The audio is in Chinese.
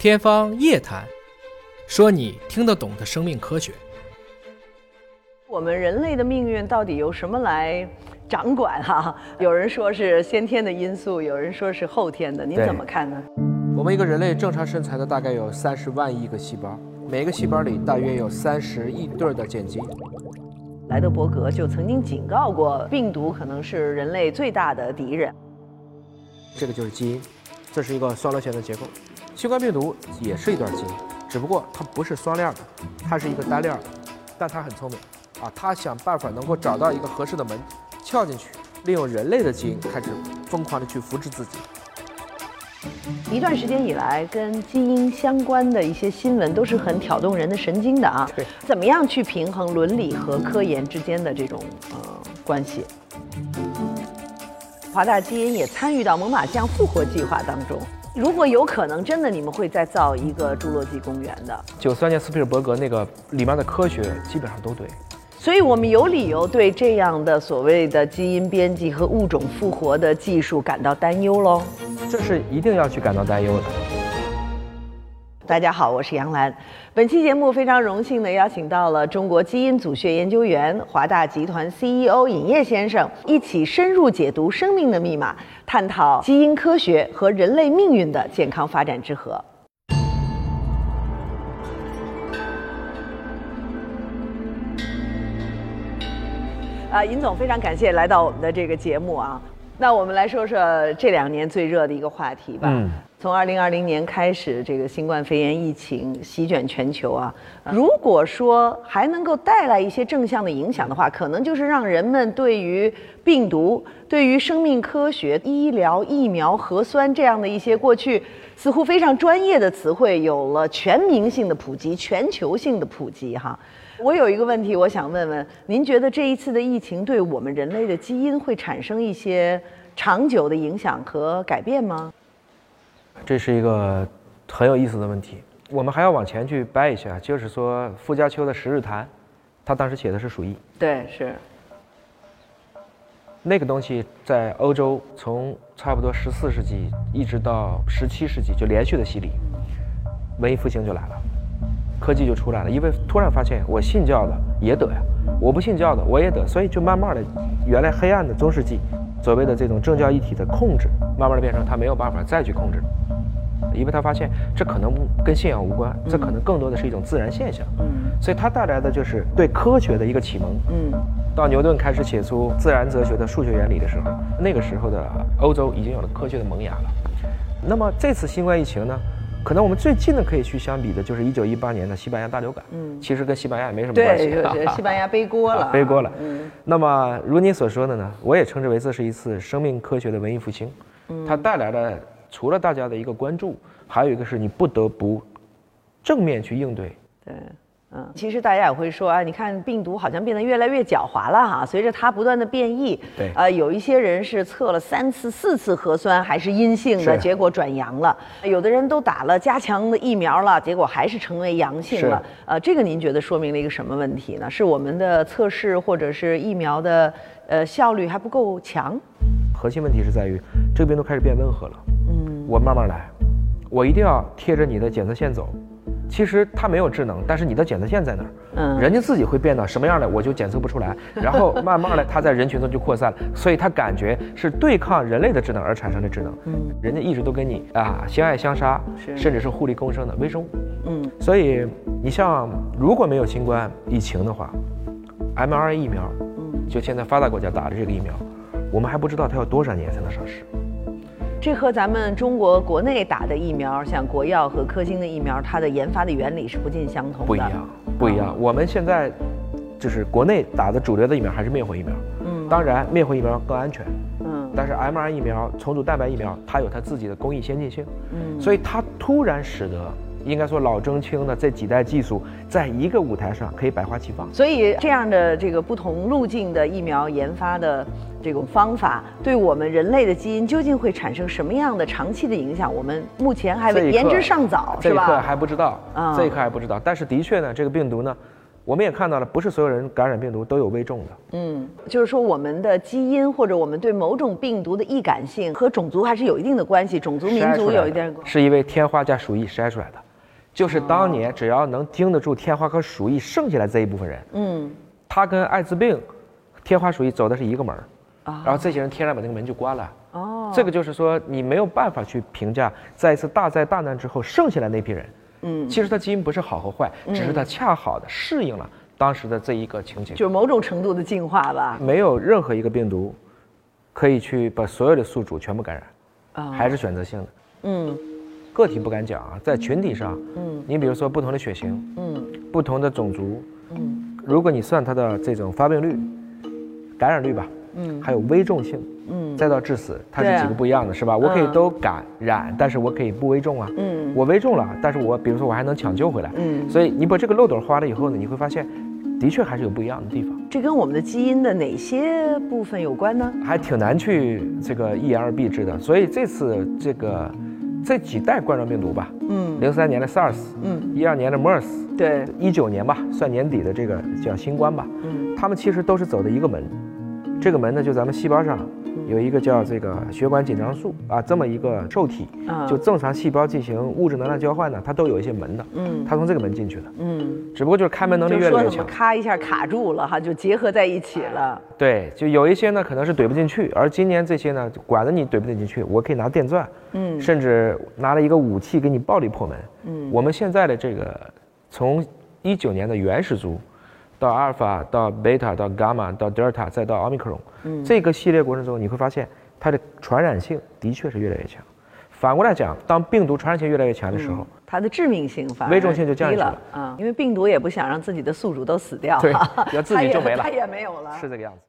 天方夜谭，说你听得懂的生命科学。我们人类的命运到底由什么来掌管？哈，有人说是先天的因素，有人说是后天的，您怎么看呢？我们一个人类正常身材的大概有三十万亿个细胞，每个细胞里大约有三十亿对的碱基。莱德伯格就曾经警告过，病毒可能是人类最大的敌人。这个就是基因，这是一个双螺旋的结构。新冠病毒也是一段基因，只不过它不是双链的，它是一个单链的，但它很聪明啊，它想办法能够找到一个合适的门，撬进去，利用人类的基因开始疯狂的去复制自己。一段时间以来，跟基因相关的一些新闻都是很挑动人的神经的啊对。怎么样去平衡伦理和科研之间的这种呃关系？华大基因也参与到猛犸象复活计划当中。如果有可能，真的你们会再造一个侏罗纪公园的。九三年斯皮尔伯格那个里面的科学基本上都对。所以我们有理由对这样的所谓的基因编辑和物种复活的技术感到担忧喽。这是一定要去感到担忧的。大家好，我是杨澜。本期节目非常荣幸的邀请到了中国基因组学研究员、华大集团 CEO 尹烨先生，一起深入解读生命的密码，探讨基因科学和人类命运的健康发展之河。啊，尹总，非常感谢来到我们的这个节目啊。那我们来说说这两年最热的一个话题吧。嗯从二零二零年开始，这个新冠肺炎疫情席卷全球啊。如果说还能够带来一些正向的影响的话，可能就是让人们对于病毒、对于生命科学、医疗、疫苗、核酸这样的一些过去似乎非常专业的词汇，有了全民性的普及、全球性的普及哈。我有一个问题，我想问问您，觉得这一次的疫情对我们人类的基因会产生一些长久的影响和改变吗？这是一个很有意思的问题。我们还要往前去掰一下，就是说傅家秋的《十日谈》，他当时写的是鼠疫，对，是，那个东西在欧洲从差不多十四世纪一直到十七世纪就连续的洗礼，文艺复兴就来了，科技就出来了，因为突然发现我信教的也得呀，我不信教的我也得，所以就慢慢的，原来黑暗的中世纪所谓的这种政教一体的控制，慢慢的变成他没有办法再去控制。因为他发现这可能跟信仰无关，这可能更多的是一种自然现象，嗯所以它带来的就是对科学的一个启蒙。嗯到牛顿开始写出自然哲学的数学原理的时候，那个时候的欧洲已经有了科学的萌芽了。那么这次新冠疫情呢，可能我们最近的可以去相比的就是一九一八年的西班牙大流感。嗯其实跟西班牙也没什么关对，系。就是西班牙背锅了 啊，背锅了嗯那么如你所说的呢，我也称之为这是一次生命科学的文艺复兴。嗯它带来了除了大家的一个关注，还有一个是你不得不正面去应对。对。嗯，其实大家也会说啊，你看病毒好像变得越来越狡猾了哈，随着它不断的变异，对呃，有一些人是测了三次、四次核酸还是阴性的，结果转阳了；有的人都打了加强的疫苗了，结果还是成为阳性了。呃，这个您觉得说明了一个什么问题呢？是我们的测试或者是疫苗的呃效率还不够强？核心问题是在于这个病毒开始变温和了。嗯，我慢慢来，我一定要贴着你的检测线走。其实它没有智能，但是你的检测线在那儿，嗯人家自己会变到什么样的，我就检测不出来。然后慢慢的，它在人群中就扩散了，所以它感觉是对抗人类的智能而产生的智能。嗯，人家一直都跟你啊相爱相杀，甚至是互利共生的微生物。嗯所以你像如果没有新冠疫情的话，mRNA 疫苗，嗯，就现在发达国家打的这个疫苗，我们还不知道它要多少年才能上市。这和咱们中国国内打的疫苗，像国药和科兴的疫苗，它的研发的原理是不尽相同的。不一样，不一样。我们现在就是国内打的主流的疫苗还是灭活疫苗，嗯。当然灭活疫苗更安全，嗯。但是 mRNA 疫苗、重组蛋白疫苗它有它自己的工艺先进性，嗯。所以它突然使得应该说老中青的这几代技术在一个舞台上可以百花齐放。所以这样的这个不同路径的疫苗研发的这种方法，对我们人类的基因究竟会产生什么样的长期的影响？我们目前还言之尚早，是吧这一刻？还不知道，啊这一刻还不知道。但是的确呢，这个病毒呢，我们也看到了，不是所有人感染病毒都有危重的。嗯，就是说我们的基因或者我们对某种病毒的易感性和种族还是有一定的关系，种族民族有一点关系。是因为天花加鼠疫筛出来的，就是当年只要能经得住天花和鼠疫，剩下来这一部分人，嗯，他跟艾滋病、天花鼠疫走的是一个门儿，然后这些人天然把那个门就关了。哦，这个就是说你没有办法去评价，在一次大灾大难之后剩下来那批人。嗯，其实他基因不是好和坏，只是他恰好的适应了当时的这一个情景，就是某种程度的进化吧。没有任何一个病毒可以去把所有的宿主全部感染，啊，还是选择性的。嗯，个体不敢讲啊，在群体上，嗯，你比如说不同的血型，嗯，不同的种族，嗯，如果你算它的这种发病率、感染率吧。嗯，还有危重性，嗯，再到致死，它是几个不一样的，是吧？我可以都感染，但是我可以不危重啊。嗯，我危重了，但是我比如说我还能抢救回来。嗯，所以你把这个漏斗花了以后呢，你会发现，的确还是有不一样的地方。这跟我们的基因的哪些部分有关呢？还挺难去这个一言而蔽之的。所以这次这个这几代冠状病毒吧，嗯，零三年的 SARS，嗯，一二年的 MERS，对，一九年吧，算年底的这个叫新冠吧，嗯，他们其实都是走的一个门。这个门呢，就咱们细胞上有一个叫这个血管紧张素啊，这么一个受体，就正常细胞进行物质能量交换呢，它都有一些门的，嗯，它从这个门进去的，嗯，只不过就是开门能力越来越强。咔一下卡住了哈，就结合在一起了。对，就有一些呢可能是怼不进去，而今年这些呢，管着你怼不怼进去，我可以拿电钻，嗯，甚至拿了一个武器给你暴力破门。嗯，我们现在的这个从一九年的原始株。到阿尔法，到贝塔，到伽马，到德尔塔，再到奥密克戎，嗯，这个系列过程中，你会发现它的传染性的确是越来越强。反过来讲，当病毒传染性越来越强的时候，它的致命性反危重性就降低了啊，因为病毒也不想让自己的宿主都死掉，对，要自己就没了，它也没有了，是这个样子。